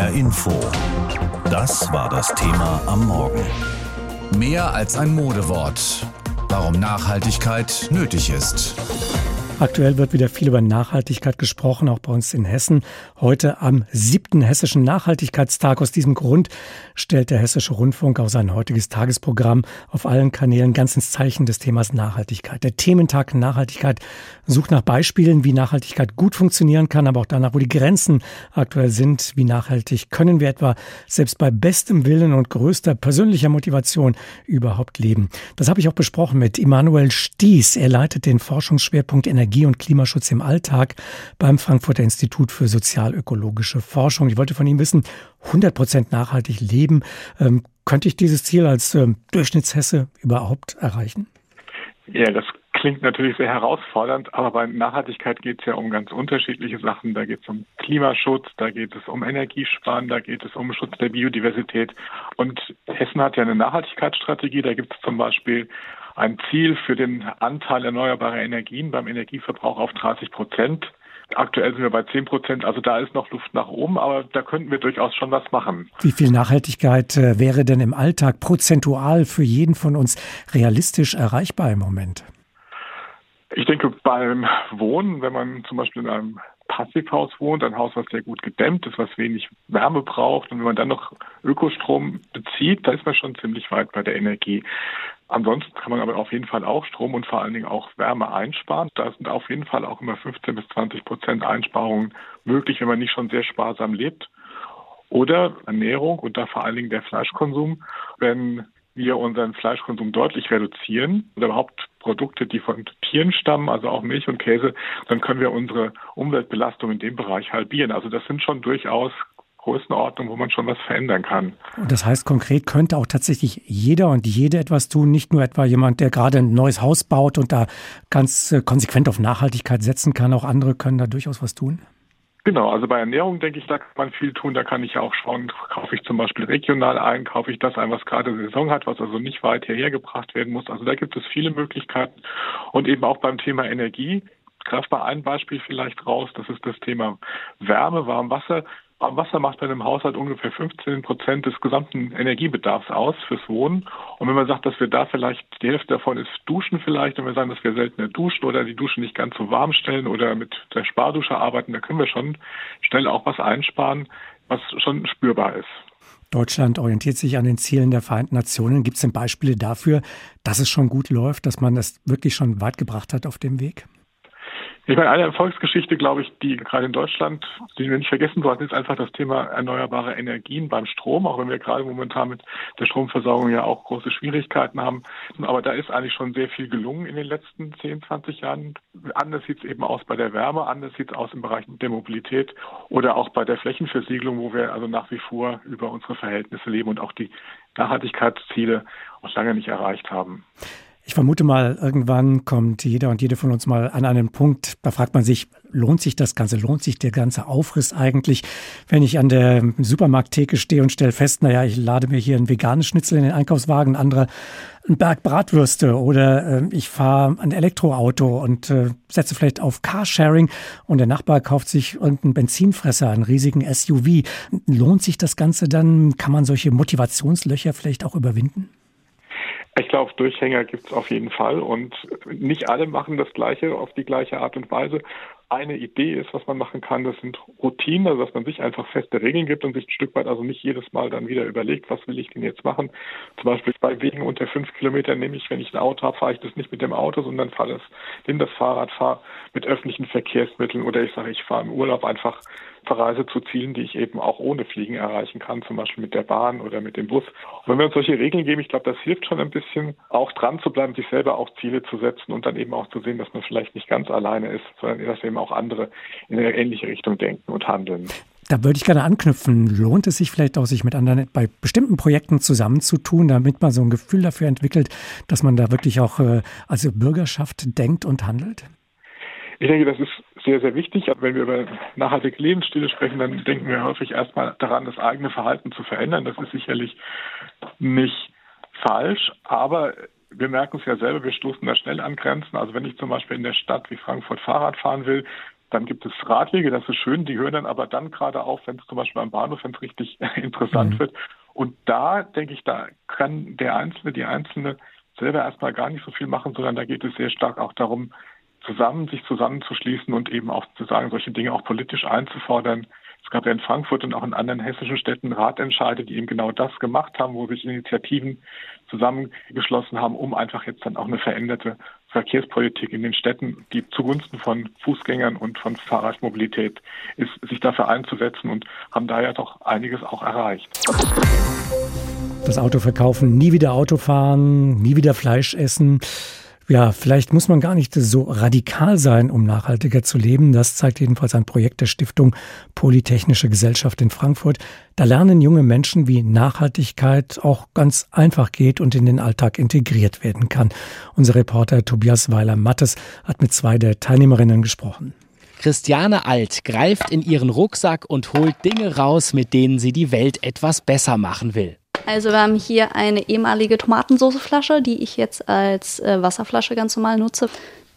HR Info. Das war das Thema am Morgen. Mehr als ein Modewort. Warum Nachhaltigkeit nötig ist. Aktuell wird wieder viel über Nachhaltigkeit gesprochen, auch bei uns in Hessen. Heute am siebten Hessischen Nachhaltigkeitstag. Aus diesem Grund stellt der Hessische Rundfunk auch sein heutiges Tagesprogramm auf allen Kanälen ganz ins Zeichen des Themas Nachhaltigkeit. Der Thementag Nachhaltigkeit sucht nach Beispielen, wie Nachhaltigkeit gut funktionieren kann, aber auch danach, wo die Grenzen aktuell sind. Wie nachhaltig können wir etwa selbst bei bestem Willen und größter persönlicher Motivation überhaupt leben? Das habe ich auch besprochen mit Immanuel Stieß. Er leitet den Forschungsschwerpunkt Energie Energie- und Klimaschutz im Alltag beim Frankfurter Institut für sozialökologische Forschung. Ich wollte von ihm wissen, 100 Prozent nachhaltig leben. Ähm, könnte ich dieses Ziel als ähm, Durchschnittshesse überhaupt erreichen? Ja, das klingt natürlich sehr herausfordernd, aber bei Nachhaltigkeit geht es ja um ganz unterschiedliche Sachen. Da geht es um Klimaschutz, da geht es um Energiesparen, da geht es um Schutz der Biodiversität. Und Hessen hat ja eine Nachhaltigkeitsstrategie. Da gibt es zum Beispiel ein Ziel für den Anteil erneuerbarer Energien beim Energieverbrauch auf 30 Prozent. Aktuell sind wir bei 10 Prozent, also da ist noch Luft nach oben, aber da könnten wir durchaus schon was machen. Wie viel Nachhaltigkeit äh, wäre denn im Alltag prozentual für jeden von uns realistisch erreichbar im Moment? Ich denke, beim Wohnen, wenn man zum Beispiel in einem Passivhaus wohnt, ein Haus, was sehr gut gedämmt ist, was wenig Wärme braucht und wenn man dann noch Ökostrom bezieht, da ist man schon ziemlich weit bei der Energie. Ansonsten kann man aber auf jeden Fall auch Strom und vor allen Dingen auch Wärme einsparen. Da sind auf jeden Fall auch immer 15 bis 20 Prozent Einsparungen möglich, wenn man nicht schon sehr sparsam lebt. Oder Ernährung und da vor allen Dingen der Fleischkonsum. Wenn wir unseren Fleischkonsum deutlich reduzieren oder überhaupt Produkte, die von Tieren stammen, also auch Milch und Käse, dann können wir unsere Umweltbelastung in dem Bereich halbieren. Also das sind schon durchaus Größenordnung, wo man schon was verändern kann. Und das heißt, konkret könnte auch tatsächlich jeder und jede etwas tun, nicht nur etwa jemand, der gerade ein neues Haus baut und da ganz äh, konsequent auf Nachhaltigkeit setzen kann. Auch andere können da durchaus was tun. Genau, also bei Ernährung denke ich, da kann man viel tun. Da kann ich ja auch schauen, kaufe ich zum Beispiel regional ein, kaufe ich das ein, was gerade Saison hat, was also nicht weit hierher gebracht werden muss. Also da gibt es viele Möglichkeiten. Und eben auch beim Thema Energie. Greif mal ein Beispiel vielleicht raus. Das ist das Thema Wärme, Warmwasser. Wasser macht bei einem Haushalt ungefähr 15 Prozent des gesamten Energiebedarfs aus fürs Wohnen. Und wenn man sagt, dass wir da vielleicht die Hälfte davon ist Duschen vielleicht, und wir sagen, dass wir seltener duschen oder die Dusche nicht ganz so warm stellen oder mit der Spardusche arbeiten, da können wir schon schnell auch was einsparen, was schon spürbar ist. Deutschland orientiert sich an den Zielen der Vereinten Nationen. Gibt es denn Beispiele dafür, dass es schon gut läuft, dass man das wirklich schon weit gebracht hat auf dem Weg? Ich meine, eine Erfolgsgeschichte, glaube ich, die gerade in Deutschland, die wir nicht vergessen sollten, ist einfach das Thema erneuerbare Energien beim Strom, auch wenn wir gerade momentan mit der Stromversorgung ja auch große Schwierigkeiten haben. Aber da ist eigentlich schon sehr viel gelungen in den letzten 10, 20 Jahren. Anders sieht es eben aus bei der Wärme, anders sieht es aus im Bereich der Mobilität oder auch bei der Flächenversiegelung, wo wir also nach wie vor über unsere Verhältnisse leben und auch die Nachhaltigkeitsziele auch lange nicht erreicht haben. Ich vermute mal, irgendwann kommt jeder und jede von uns mal an einen Punkt, da fragt man sich, lohnt sich das Ganze, lohnt sich der ganze Aufriss eigentlich, wenn ich an der Supermarkttheke stehe und stelle fest, naja, ich lade mir hier ein veganes Schnitzel in den Einkaufswagen, andere ein Berg Bratwürste oder äh, ich fahre ein Elektroauto und äh, setze vielleicht auf Carsharing und der Nachbar kauft sich irgendeinen Benzinfresser, einen riesigen SUV. Lohnt sich das Ganze dann? Kann man solche Motivationslöcher vielleicht auch überwinden? Ich glaube, Durchhänger gibt es auf jeden Fall und nicht alle machen das Gleiche auf die gleiche Art und Weise. Eine Idee ist, was man machen kann, das sind Routinen, also dass man sich einfach feste Regeln gibt und sich ein Stück weit also nicht jedes Mal dann wieder überlegt, was will ich denn jetzt machen. Zum Beispiel bei Wegen unter fünf Kilometern nehme ich, wenn ich ein Auto habe, fahre ich das nicht mit dem Auto, sondern fahre das, nehme das Fahrrad, fahre mit öffentlichen Verkehrsmitteln oder ich sage, ich fahre im Urlaub einfach Verreise zu Zielen, die ich eben auch ohne Fliegen erreichen kann, zum Beispiel mit der Bahn oder mit dem Bus. Und wenn wir uns solche Regeln geben, ich glaube, das hilft schon ein bisschen, auch dran zu bleiben, sich selber auch Ziele zu setzen und dann eben auch zu sehen, dass man vielleicht nicht ganz alleine ist, sondern dass eben auch andere in eine ähnliche Richtung denken und handeln. Da würde ich gerne anknüpfen. Lohnt es sich vielleicht auch, sich mit anderen bei bestimmten Projekten zusammenzutun, damit man so ein Gefühl dafür entwickelt, dass man da wirklich auch äh, als Bürgerschaft denkt und handelt? Ich denke, das ist sehr, sehr wichtig. Aber wenn wir über nachhaltige Lebensstile sprechen, dann denken wir häufig erstmal daran, das eigene Verhalten zu verändern. Das ist sicherlich nicht falsch, aber wir merken es ja selber, wir stoßen da schnell an Grenzen. Also wenn ich zum Beispiel in der Stadt wie Frankfurt Fahrrad fahren will, Dann gibt es Radwege, das ist schön, die hören dann aber dann gerade auf, wenn es zum Beispiel am Bahnhof, wenn es richtig interessant mhm. wird. Und da denke ich, da kann der Einzelne, die Einzelne selber erstmal gar nicht so viel machen, sondern da geht es sehr stark auch darum, zusammen, sich zusammenzuschließen und eben auch zu sagen, solche Dinge auch politisch einzufordern. Es gab ja in Frankfurt und auch in anderen hessischen Städten Ratentscheide, die eben genau das gemacht haben, wo sich Initiativen zusammengeschlossen haben, um einfach jetzt dann auch eine veränderte Verkehrspolitik in den Städten, die zugunsten von Fußgängern und von Fahrradmobilität ist, sich dafür einzusetzen und haben da ja doch einiges auch erreicht. Das Auto verkaufen, nie wieder Auto fahren, nie wieder Fleisch essen. Ja, vielleicht muss man gar nicht so radikal sein, um nachhaltiger zu leben. Das zeigt jedenfalls ein Projekt der Stiftung Polytechnische Gesellschaft in Frankfurt. Da lernen junge Menschen, wie Nachhaltigkeit auch ganz einfach geht und in den Alltag integriert werden kann. Unser Reporter Tobias Weiler-Mattes hat mit zwei der Teilnehmerinnen gesprochen. Christiane Alt greift in ihren Rucksack und holt Dinge raus, mit denen sie die Welt etwas besser machen will. Also wir haben hier eine ehemalige Tomatensoßeflasche, die ich jetzt als äh, Wasserflasche ganz normal nutze.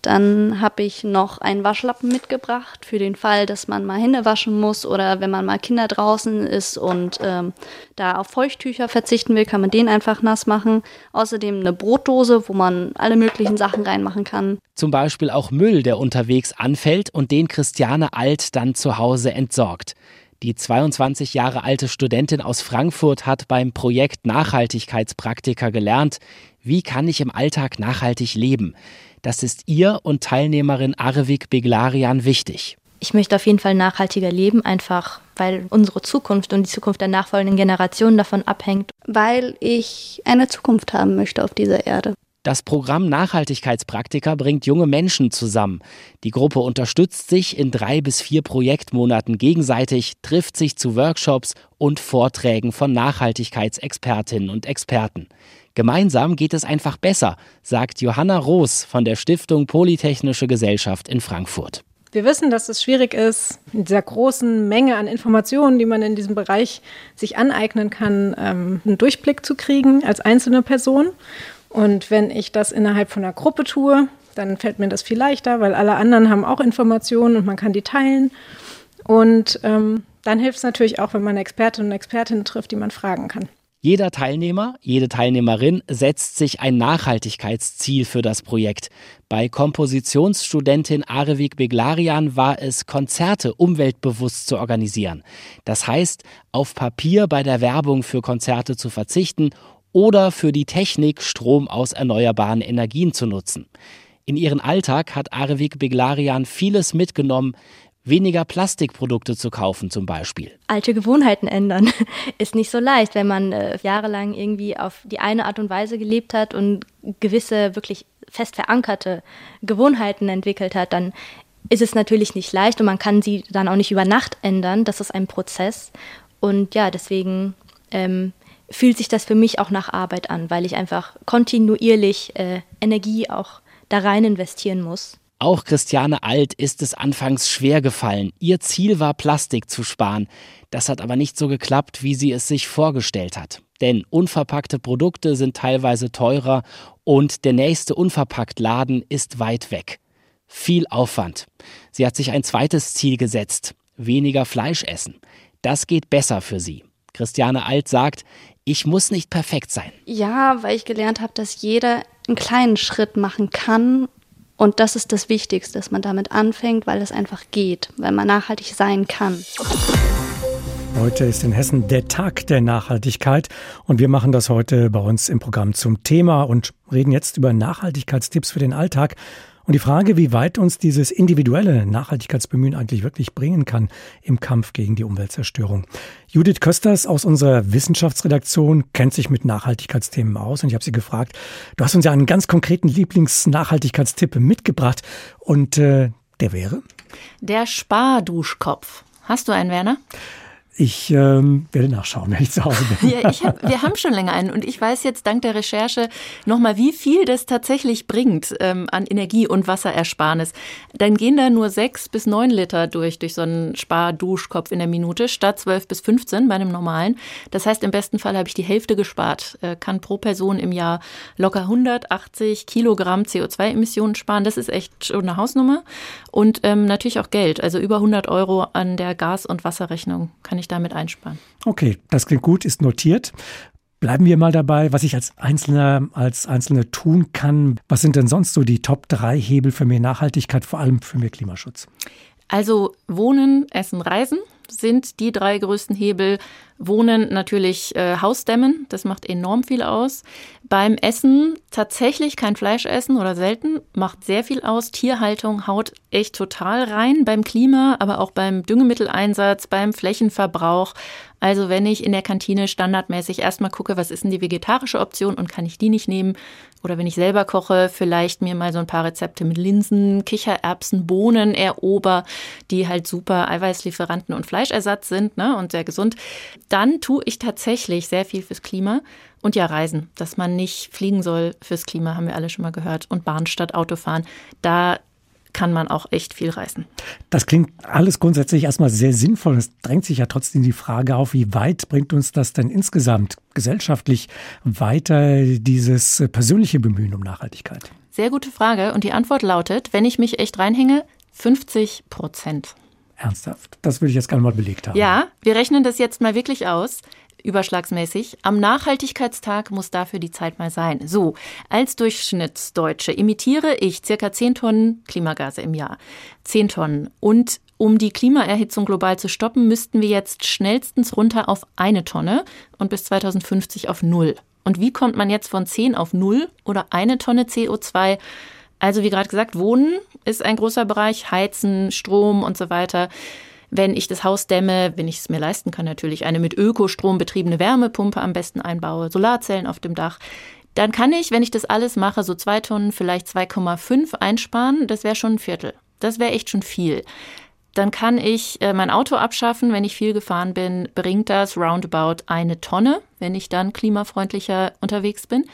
Dann habe ich noch einen Waschlappen mitgebracht für den Fall, dass man mal Hände waschen muss oder wenn man mal Kinder draußen ist und ähm, da auf Feuchttücher verzichten will, kann man den einfach nass machen. Außerdem eine Brotdose, wo man alle möglichen Sachen reinmachen kann. Zum Beispiel auch Müll, der unterwegs anfällt und den Christiane Alt dann zu Hause entsorgt. Die 22 Jahre alte Studentin aus Frankfurt hat beim Projekt Nachhaltigkeitspraktiker gelernt, wie kann ich im Alltag nachhaltig leben. Das ist ihr und Teilnehmerin Arvik Beglarian wichtig. Ich möchte auf jeden Fall nachhaltiger leben, einfach weil unsere Zukunft und die Zukunft der nachfolgenden Generationen davon abhängt. Weil ich eine Zukunft haben möchte auf dieser Erde. Das Programm Nachhaltigkeitspraktika bringt junge Menschen zusammen. Die Gruppe unterstützt sich in drei bis vier Projektmonaten gegenseitig, trifft sich zu Workshops und Vorträgen von Nachhaltigkeitsexpertinnen und Experten. Gemeinsam geht es einfach besser, sagt Johanna Roos von der Stiftung Polytechnische Gesellschaft in Frankfurt. Wir wissen, dass es schwierig ist, in dieser großen Menge an Informationen, die man in diesem Bereich sich aneignen kann, ähm, einen Durchblick zu kriegen als einzelne Person. Und wenn ich das innerhalb von einer Gruppe tue, dann fällt mir das viel leichter, weil alle anderen haben auch Informationen und man kann die teilen. Und ähm, dann hilft es natürlich auch, wenn man Expertinnen und Expertinnen trifft, die man fragen kann. Jeder Teilnehmer, jede Teilnehmerin setzt sich ein Nachhaltigkeitsziel für das Projekt. Bei Kompositionsstudentin Arevik Beglarian war es, Konzerte umweltbewusst zu organisieren. Das heißt, auf Papier bei der Werbung für Konzerte zu verzichten oder für die Technik, Strom aus erneuerbaren Energien zu nutzen. In ihren Alltag hat Arvik Beglarian vieles mitgenommen, weniger Plastikprodukte zu kaufen zum Beispiel. Alte Gewohnheiten ändern ist nicht so leicht, wenn man äh, jahrelang irgendwie auf die eine Art und Weise gelebt hat und gewisse wirklich fest verankerte Gewohnheiten entwickelt hat, dann ist es natürlich nicht leicht und man kann sie dann auch nicht über Nacht ändern. Das ist ein Prozess. Und ja, deswegen ähm, fühlt sich das für mich auch nach Arbeit an, weil ich einfach kontinuierlich äh, Energie auch da rein investieren muss. Auch Christiane Alt ist es anfangs schwer gefallen. Ihr Ziel war, Plastik zu sparen. Das hat aber nicht so geklappt, wie sie es sich vorgestellt hat. Denn unverpackte Produkte sind teilweise teurer und der nächste Unverpacktladen ist weit weg. Viel Aufwand. Sie hat sich ein zweites Ziel gesetzt. Weniger Fleisch essen. Das geht besser für sie. Christiane Alt sagt, ich muss nicht perfekt sein. Ja, weil ich gelernt habe, dass jeder einen kleinen Schritt machen kann. Und das ist das Wichtigste, dass man damit anfängt, weil es einfach geht, weil man nachhaltig sein kann. Heute ist in Hessen der Tag der Nachhaltigkeit und wir machen das heute bei uns im Programm zum Thema und reden jetzt über Nachhaltigkeitstipps für den Alltag. Und die Frage, wie weit uns dieses individuelle Nachhaltigkeitsbemühen eigentlich wirklich bringen kann im Kampf gegen die Umweltzerstörung. Judith Kösters aus unserer Wissenschaftsredaktion kennt sich mit Nachhaltigkeitsthemen aus und ich habe sie gefragt, du hast uns ja einen ganz konkreten Lieblingsnachhaltigkeitstipp mitgebracht und äh, der wäre? Der Sparduschkopf. Hast du einen, Werner? Ich ähm, werde nachschauen, wenn ich zu Hause bin. Ja, hab, wir haben schon länger einen und ich weiß jetzt dank der Recherche nochmal, wie viel das tatsächlich bringt ähm, an Energie- und Wasserersparnis. Dann gehen da nur sechs bis neun Liter durch, durch so einen Sparduschkopf in der Minute, statt zwölf bis 15 bei einem normalen. Das heißt, im besten Fall habe ich die Hälfte gespart, äh, kann pro Person im Jahr locker 180 Kilogramm CO2-Emissionen sparen. Das ist echt schon eine Hausnummer. Und ähm, natürlich auch Geld, also über 100 Euro an der Gas- und Wasserrechnung kann ich ich damit einsparen. Okay, das klingt gut, ist notiert. Bleiben wir mal dabei, was ich als Einzelner, als Einzelne tun kann. Was sind denn sonst so die Top 3 Hebel für mehr Nachhaltigkeit, vor allem für mehr Klimaschutz? Also Wohnen, Essen, Reisen sind die drei größten Hebel. Wohnen natürlich äh, Hausdämmen, das macht enorm viel aus. Beim Essen tatsächlich kein Fleisch essen oder selten, macht sehr viel aus. Tierhaltung haut echt total rein beim Klima, aber auch beim Düngemitteleinsatz, beim Flächenverbrauch. Also wenn ich in der Kantine standardmäßig erstmal gucke, was ist denn die vegetarische Option und kann ich die nicht nehmen? Oder wenn ich selber koche, vielleicht mir mal so ein paar Rezepte mit Linsen, Kichererbsen, Bohnen erober, die halt super Eiweißlieferanten und Fleischersatz sind ne, und sehr gesund dann tue ich tatsächlich sehr viel fürs Klima. Und ja, Reisen, dass man nicht fliegen soll fürs Klima, haben wir alle schon mal gehört. Und Bahn statt Autofahren. Da kann man auch echt viel reisen. Das klingt alles grundsätzlich erstmal sehr sinnvoll. Es drängt sich ja trotzdem die Frage auf, wie weit bringt uns das denn insgesamt gesellschaftlich weiter, dieses persönliche Bemühen um Nachhaltigkeit? Sehr gute Frage. Und die Antwort lautet, wenn ich mich echt reinhänge, 50 Prozent. Ernsthaft? Das würde ich jetzt gerne mal belegt haben. Ja, wir rechnen das jetzt mal wirklich aus überschlagsmäßig. Am Nachhaltigkeitstag muss dafür die Zeit mal sein. So, als Durchschnittsdeutsche emitiere ich circa 10 Tonnen Klimagase im Jahr. 10 Tonnen. Und um die Klimaerhitzung global zu stoppen, müssten wir jetzt schnellstens runter auf eine Tonne und bis 2050 auf null. Und wie kommt man jetzt von 10 auf null oder eine Tonne CO2? Also wie gerade gesagt, Wohnen ist ein großer Bereich, Heizen, Strom und so weiter. Wenn ich das Haus dämme, wenn ich es mir leisten kann, natürlich eine mit Ökostrom betriebene Wärmepumpe am besten einbaue, Solarzellen auf dem Dach, dann kann ich, wenn ich das alles mache, so zwei Tonnen, vielleicht 2,5 einsparen. Das wäre schon ein Viertel. Das wäre echt schon viel. Dann kann ich äh, mein Auto abschaffen, wenn ich viel gefahren bin, bringt das roundabout eine Tonne, wenn ich dann klimafreundlicher unterwegs bin.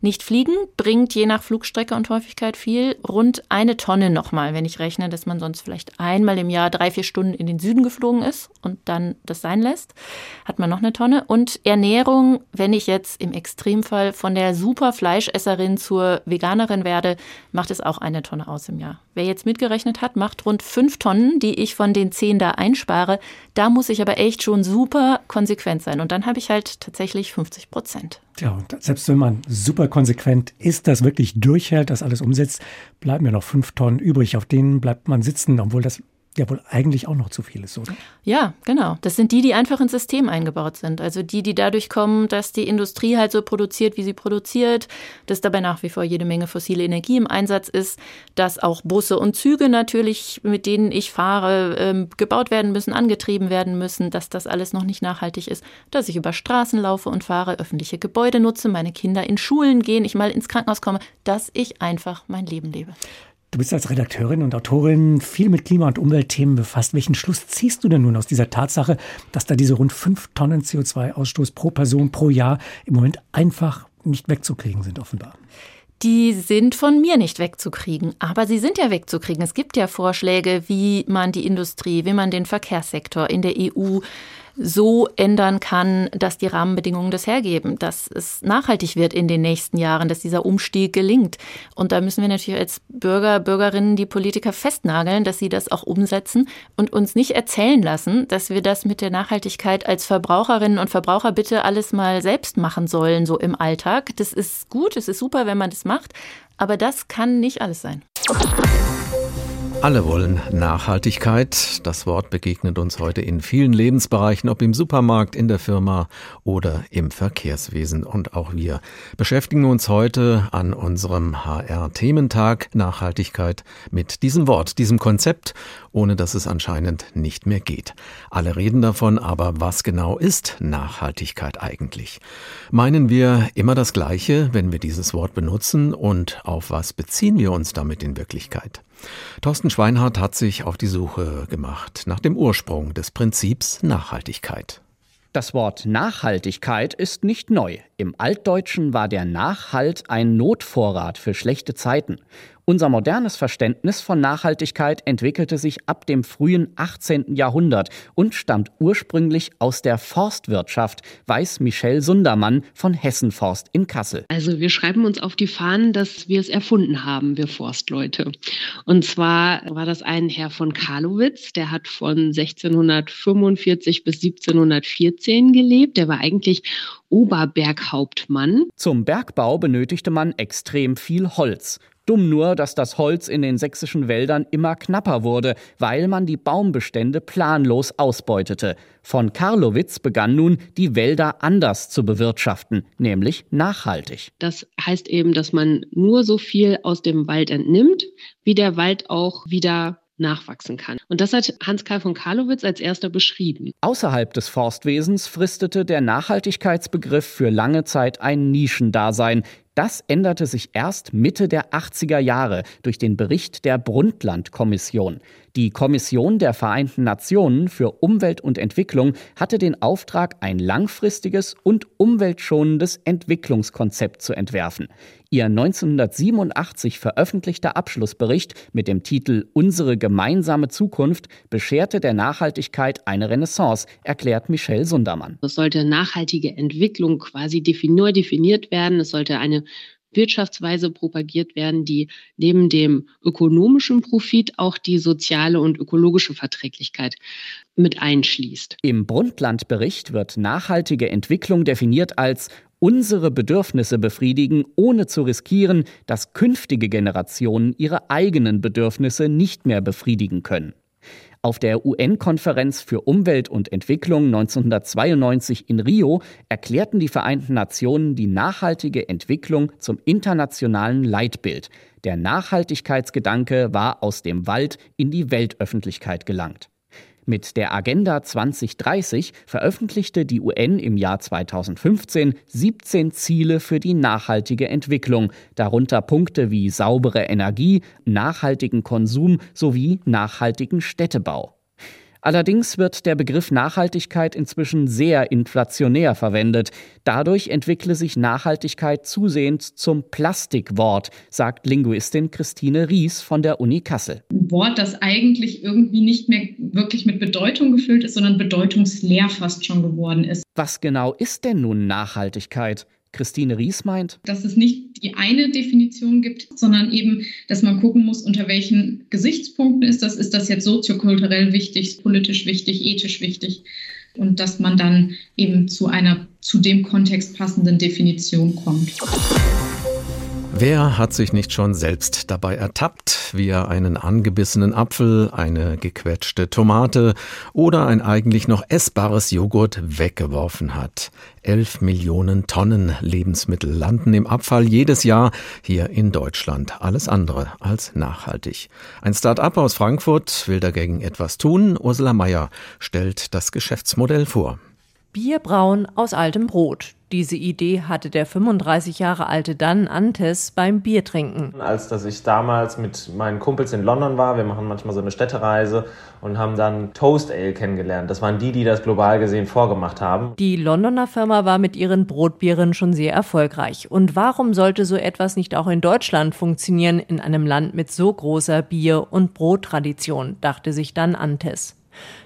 Nicht fliegen bringt je nach Flugstrecke und Häufigkeit viel, rund eine Tonne nochmal, wenn ich rechne, dass man sonst vielleicht einmal im Jahr drei, vier Stunden in den Süden geflogen ist und dann das sein lässt, hat man noch eine Tonne. Und Ernährung, wenn ich jetzt im Extremfall von der super Fleischesserin zur Veganerin werde, macht es auch eine Tonne aus im Jahr. Wer jetzt mitgerechnet hat, macht rund fünf Tonnen, die ich von den zehn da einspare. Da muss ich aber echt schon super konsequent sein. Und dann habe ich halt tatsächlich 50 Prozent. Ja, und selbst wenn man super konsequent ist, das wirklich durchhält, das alles umsetzt, bleiben ja noch fünf Tonnen übrig. Auf denen bleibt man sitzen, obwohl das ja wohl eigentlich auch noch zu viel ist, oder? Ja, genau. Das sind die, die einfach ins System eingebaut sind. Also die, die dadurch kommen, dass die Industrie halt so produziert, wie sie produziert, dass dabei nach wie vor jede Menge fossile Energie im Einsatz ist, dass auch Busse und Züge natürlich, mit denen ich fahre, ähm, gebaut werden müssen, angetrieben werden müssen, dass das alles noch nicht nachhaltig ist, dass ich über Straßen laufe und fahre, öffentliche Gebäude nutze, meine Kinder in Schulen gehen, ich mal ins Krankenhaus komme, dass ich einfach mein Leben lebe. Du bist als Redakteurin und Autorin viel mit Klima- und Umweltthemen befasst. Welchen Schluss ziehst du denn nun aus dieser Tatsache, dass da diese rund fünf Tonnen CO2-Ausstoß pro Person pro Jahr im Moment einfach nicht wegzukriegen sind, offenbar? die sind von mir nicht wegzukriegen. Aber sie sind ja wegzukriegen. Es gibt ja Vorschläge, wie man die Industrie, wie man den Verkehrssektor in der EU so ändern kann, dass die Rahmenbedingungen das hergeben, dass es nachhaltig wird in den nächsten Jahren, dass dieser Umstieg gelingt. Und da müssen wir natürlich als Bürger, Bürgerinnen die Politiker festnageln, dass sie das auch umsetzen und uns nicht erzählen lassen, dass wir das mit der Nachhaltigkeit als Verbraucherinnen und Verbraucher bitte alles mal selbst machen sollen, so im Alltag. Das ist gut, es ist super, wenn man das macht, aber das kann nicht alles sein. Alle wollen Nachhaltigkeit. Das Wort begegnet uns heute in vielen Lebensbereichen, ob im Supermarkt, in der Firma oder im Verkehrswesen. Und auch wir beschäftigen uns heute an unserem HR-Thementag Nachhaltigkeit mit diesem Wort, diesem Konzept, ohne dass es anscheinend nicht mehr geht. Alle reden davon, aber was genau ist Nachhaltigkeit eigentlich? Meinen wir immer das Gleiche, wenn wir dieses Wort benutzen und auf was beziehen wir uns damit in Wirklichkeit? Thorsten Schweinhardt hat sich auf die Suche gemacht nach dem Ursprung des Prinzips Nachhaltigkeit. Das Wort Nachhaltigkeit ist nicht neu. Im Altdeutschen war der Nachhalt ein Notvorrat für schlechte Zeiten. Unser modernes Verständnis von Nachhaltigkeit entwickelte sich ab dem frühen 18. Jahrhundert und stammt ursprünglich aus der Forstwirtschaft, weiß Michelle Sundermann von Hessenforst in Kassel. Also wir schreiben uns auf die Fahnen, dass wir es erfunden haben, wir Forstleute. Und zwar war das ein Herr von Karlowitz, der hat von 1645 bis 1714 gelebt. Der war eigentlich Oberberghauptmann. Zum Bergbau benötigte man extrem viel Holz. Dumm nur, dass das Holz in den sächsischen Wäldern immer knapper wurde, weil man die Baumbestände planlos ausbeutete. Von Karlowitz begann nun, die Wälder anders zu bewirtschaften, nämlich nachhaltig. Das heißt eben, dass man nur so viel aus dem Wald entnimmt, wie der Wald auch wieder nachwachsen kann. Und das hat Hans-Karl von Karlowitz als erster beschrieben. Außerhalb des Forstwesens fristete der Nachhaltigkeitsbegriff für lange Zeit ein Nischendasein. Das änderte sich erst Mitte der 80er Jahre durch den Bericht der Brundtland-Kommission. Die Kommission der Vereinten Nationen für Umwelt und Entwicklung hatte den Auftrag, ein langfristiges und umweltschonendes Entwicklungskonzept zu entwerfen. Ihr 1987 veröffentlichter Abschlussbericht mit dem Titel Unsere gemeinsame Zukunft bescherte der Nachhaltigkeit eine Renaissance, erklärt Michelle Sundermann. Es sollte nachhaltige Entwicklung quasi definiert werden. Es sollte eine Wirtschaftsweise propagiert werden, die neben dem ökonomischen Profit auch die soziale und ökologische Verträglichkeit mit einschließt. Im Brundtland-Bericht wird nachhaltige Entwicklung definiert als unsere Bedürfnisse befriedigen, ohne zu riskieren, dass künftige Generationen ihre eigenen Bedürfnisse nicht mehr befriedigen können. Auf der UN-Konferenz für Umwelt und Entwicklung 1992 in Rio erklärten die Vereinten Nationen die nachhaltige Entwicklung zum internationalen Leitbild. Der Nachhaltigkeitsgedanke war aus dem Wald in die Weltöffentlichkeit gelangt. Mit der Agenda 2030 veröffentlichte die UN im Jahr 2015 17 Ziele für die nachhaltige Entwicklung, darunter Punkte wie saubere Energie, nachhaltigen Konsum sowie nachhaltigen Städtebau. Allerdings wird der Begriff Nachhaltigkeit inzwischen sehr inflationär verwendet. Dadurch entwickle sich Nachhaltigkeit zusehends zum Plastikwort, sagt Linguistin Christine Ries von der Uni Kassel. Ein Wort, das eigentlich irgendwie nicht mehr wirklich mit Bedeutung gefüllt ist, sondern bedeutungsleer fast schon geworden ist. Was genau ist denn nun Nachhaltigkeit? Christine Ries meint, dass es nicht die eine Definition gibt, sondern eben, dass man gucken muss, unter welchen Gesichtspunkten ist das. Ist das jetzt soziokulturell wichtig, politisch wichtig, ethisch wichtig? Und dass man dann eben zu einer zu dem Kontext passenden Definition kommt. Wer hat sich nicht schon selbst dabei ertappt, wie er einen angebissenen Apfel, eine gequetschte Tomate oder ein eigentlich noch essbares Joghurt weggeworfen hat? Elf Millionen Tonnen Lebensmittel landen im Abfall jedes Jahr hier in Deutschland. Alles andere als nachhaltig. Ein Start-up aus Frankfurt will dagegen etwas tun. Ursula Mayer stellt das Geschäftsmodell vor. Bier brauen aus altem Brot. Diese Idee hatte der 35 Jahre alte Dan Antes beim Biertrinken. Als dass ich damals mit meinen Kumpels in London war, wir machen manchmal so eine Städtereise und haben dann Toast Ale kennengelernt. Das waren die, die das global gesehen vorgemacht haben. Die Londoner Firma war mit ihren Brotbieren schon sehr erfolgreich. Und warum sollte so etwas nicht auch in Deutschland funktionieren, in einem Land mit so großer Bier- und Brottradition, dachte sich Dan Antes.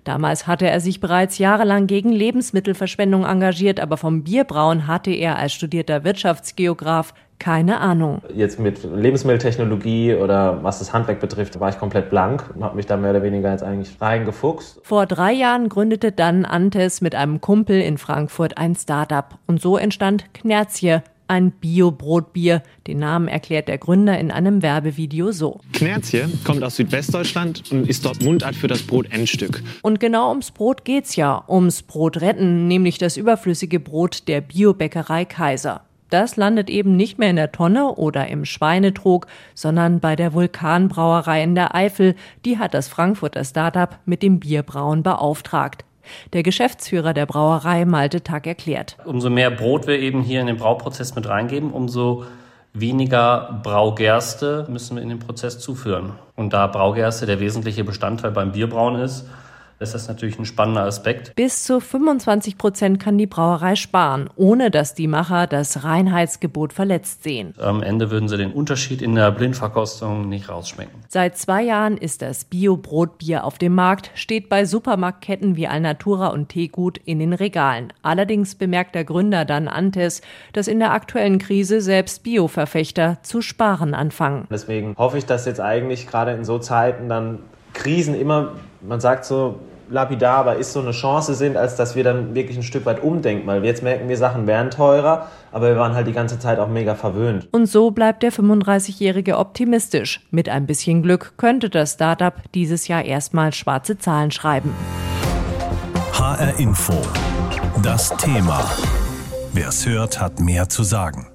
Damals hatte er sich bereits jahrelang gegen Lebensmittelverschwendung engagiert, aber vom Bierbrauen hatte er als studierter Wirtschaftsgeograf keine Ahnung. Jetzt mit Lebensmitteltechnologie oder was das Handwerk betrifft, war ich komplett blank und habe mich da mehr oder weniger jetzt eigentlich reingefuchst. Vor drei Jahren gründete dann Antes mit einem Kumpel in Frankfurt ein Startup und so entstand Knerzje, ein Bio-Brotbier. Den Namen erklärt der Gründer in einem Werbevideo so. Knerzje kommt aus Südwestdeutschland und ist dort Mundart für das Brotendstück. Und genau ums Brot geht's ja, ums Brot retten, nämlich das überflüssige Brot der Biobäckerei Kaiser. Das landet eben nicht mehr in der Tonne oder im Schweinetrog, sondern bei der Vulkanbrauerei in der Eifel. Die hat das Frankfurter Startup mit dem Bierbrauen beauftragt. Der Geschäftsführer der Brauerei Malte Tag erklärt. Umso mehr Brot wir eben hier in den Brauprozess mit reingeben, umso Weniger Braugerste müssen wir in den Prozess zuführen. Und da Braugerste der wesentliche Bestandteil beim Bierbrauen ist, ist das natürlich ein spannender Aspekt. Bis zu 25 Prozent kann die Brauerei sparen, ohne dass die Macher das Reinheitsgebot verletzt sehen. Am Ende würden sie den Unterschied in der Blindverkostung nicht rausschmecken. Seit zwei Jahren ist das Bio-Brotbier auf dem Markt, steht bei Supermarktketten wie Alnatura und Teegut in den Regalen. Allerdings bemerkt der Gründer Dan Antes, dass in der aktuellen Krise selbst Bio-Verfechter zu sparen anfangen. Deswegen hoffe ich, dass jetzt eigentlich gerade in so Zeiten dann Krisen immer, man sagt so, lapidar, aber ist so eine Chance sind, als dass wir dann wirklich ein Stück weit umdenken. Weil jetzt merken wir, Sachen werden teurer, aber wir waren halt die ganze Zeit auch mega verwöhnt. Und so bleibt der 35-Jährige optimistisch. Mit ein bisschen Glück könnte das Startup dieses Jahr erstmal schwarze Zahlen schreiben. HR Info. Das Thema. Wer es hört, hat mehr zu sagen.